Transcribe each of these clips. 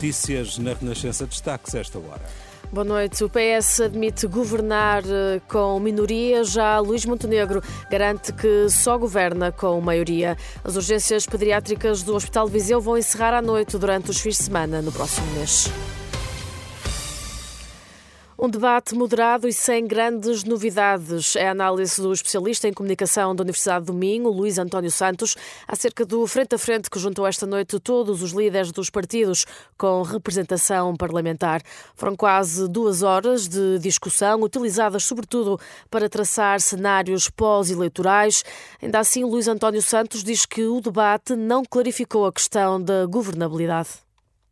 Notícias na Renascença destaques esta hora. Boa noite. O PS admite governar eh, com minoria, já Luís Montenegro garante que só governa com maioria. As urgências pediátricas do Hospital de Viseu vão encerrar à noite durante os fins de semana no próximo mês. Um debate moderado e sem grandes novidades. É a análise do especialista em comunicação da Universidade do Minho, Luís António Santos, acerca do frente a frente que juntou esta noite todos os líderes dos partidos com representação parlamentar. Foram quase duas horas de discussão, utilizadas sobretudo para traçar cenários pós-eleitorais. Ainda assim, Luís António Santos diz que o debate não clarificou a questão da governabilidade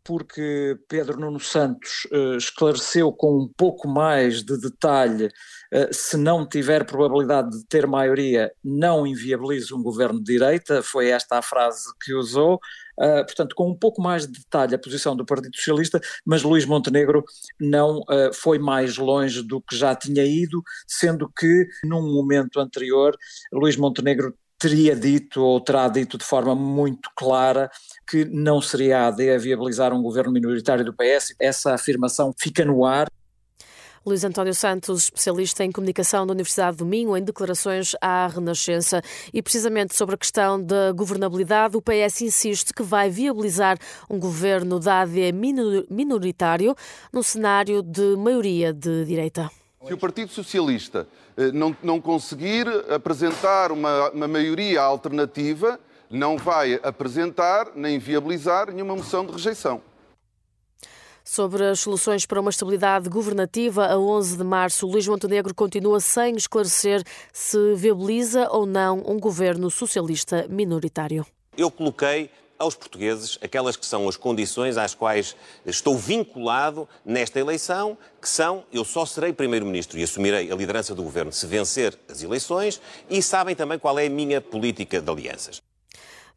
porque Pedro Nuno Santos uh, esclareceu com um pouco mais de detalhe, uh, se não tiver probabilidade de ter maioria, não inviabiliza um governo de direita, foi esta a frase que usou, uh, portanto, com um pouco mais de detalhe a posição do Partido Socialista, mas Luís Montenegro não foi mais longe do que já tinha ido, sendo que num momento anterior Luís Montenegro teria dito ou terá dito de forma muito clara que não seria a AD a viabilizar um governo minoritário do PS. Essa afirmação fica no ar. Luís António Santos, especialista em comunicação da Universidade do Minho, em declarações à Renascença. E precisamente sobre a questão da governabilidade, o PS insiste que vai viabilizar um governo da AD minoritário num cenário de maioria de direita. Se o Partido Socialista eh, não, não conseguir apresentar uma, uma maioria alternativa, não vai apresentar nem viabilizar nenhuma moção de rejeição. Sobre as soluções para uma estabilidade governativa, a 11 de março, Luís Montenegro continua sem esclarecer se viabiliza ou não um governo socialista minoritário. Eu coloquei aos portugueses aquelas que são as condições às quais estou vinculado nesta eleição, que são eu só serei Primeiro-Ministro e assumirei a liderança do Governo se vencer as eleições e sabem também qual é a minha política de alianças.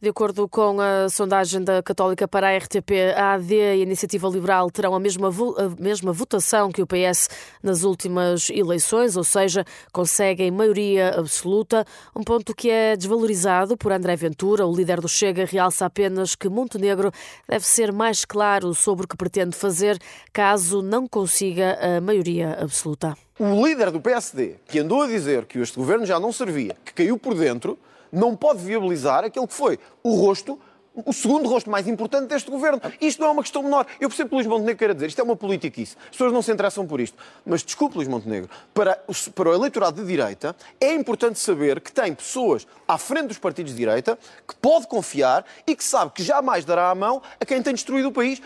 De acordo com a sondagem da Católica para a RTP, a AD e a Iniciativa Liberal terão a mesma, a mesma votação que o PS nas últimas eleições, ou seja, conseguem maioria absoluta, um ponto que é desvalorizado por André Ventura. O líder do Chega realça apenas que Montenegro deve ser mais claro sobre o que pretende fazer caso não consiga a maioria absoluta. O líder do PSD, que andou a dizer que este governo já não servia, que caiu por dentro, não pode viabilizar aquele que foi o rosto o segundo rosto mais importante deste governo. Isto não é uma questão menor. Eu percebo que Luís Montenegro queira dizer, isto é uma politiquice. As pessoas não se interessam por isto. Mas desculpe, Luís Montenegro, para, para o eleitorado de direita é importante saber que tem pessoas à frente dos partidos de direita que pode confiar e que sabe que jamais dará a mão a quem tem destruído o país.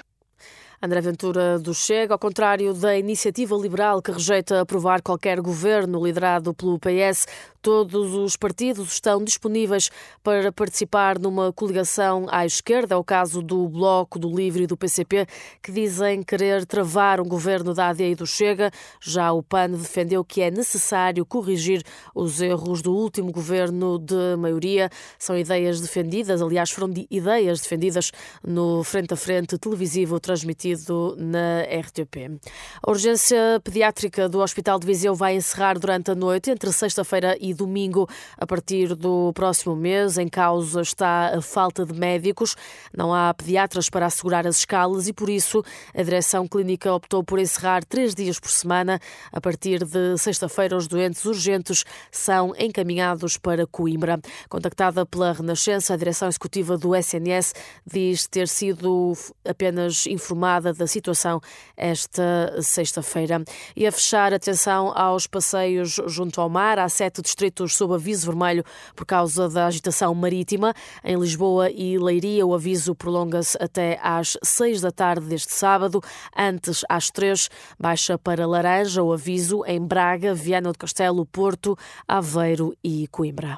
André Ventura do Chega, ao contrário da iniciativa liberal que rejeita aprovar qualquer governo liderado pelo PS, Todos os partidos estão disponíveis para participar numa coligação à esquerda. É o caso do Bloco, do Livre e do PCP, que dizem querer travar um governo da AD e do Chega. Já o PAN defendeu que é necessário corrigir os erros do último governo de maioria. São ideias defendidas, aliás, foram ideias defendidas no frente a frente televisivo transmitido na RTP. A urgência pediátrica do Hospital de Viseu vai encerrar durante a noite, entre sexta-feira e domingo a partir do próximo mês. Em causa está a falta de médicos. Não há pediatras para assegurar as escalas e, por isso, a direção clínica optou por encerrar três dias por semana. A partir de sexta-feira, os doentes urgentes são encaminhados para Coimbra. Contactada pela Renascença, a direção executiva do SNS diz ter sido apenas informada da situação esta sexta-feira. E a fechar, atenção aos passeios junto ao mar. Há sete distritos sob aviso vermelho por causa da agitação marítima. Em Lisboa e Leiria, o aviso prolonga-se até às seis da tarde deste sábado. Antes, às três, baixa para laranja o aviso em Braga, Viana do Castelo, Porto, Aveiro e Coimbra.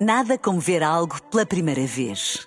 Nada como ver algo pela primeira vez.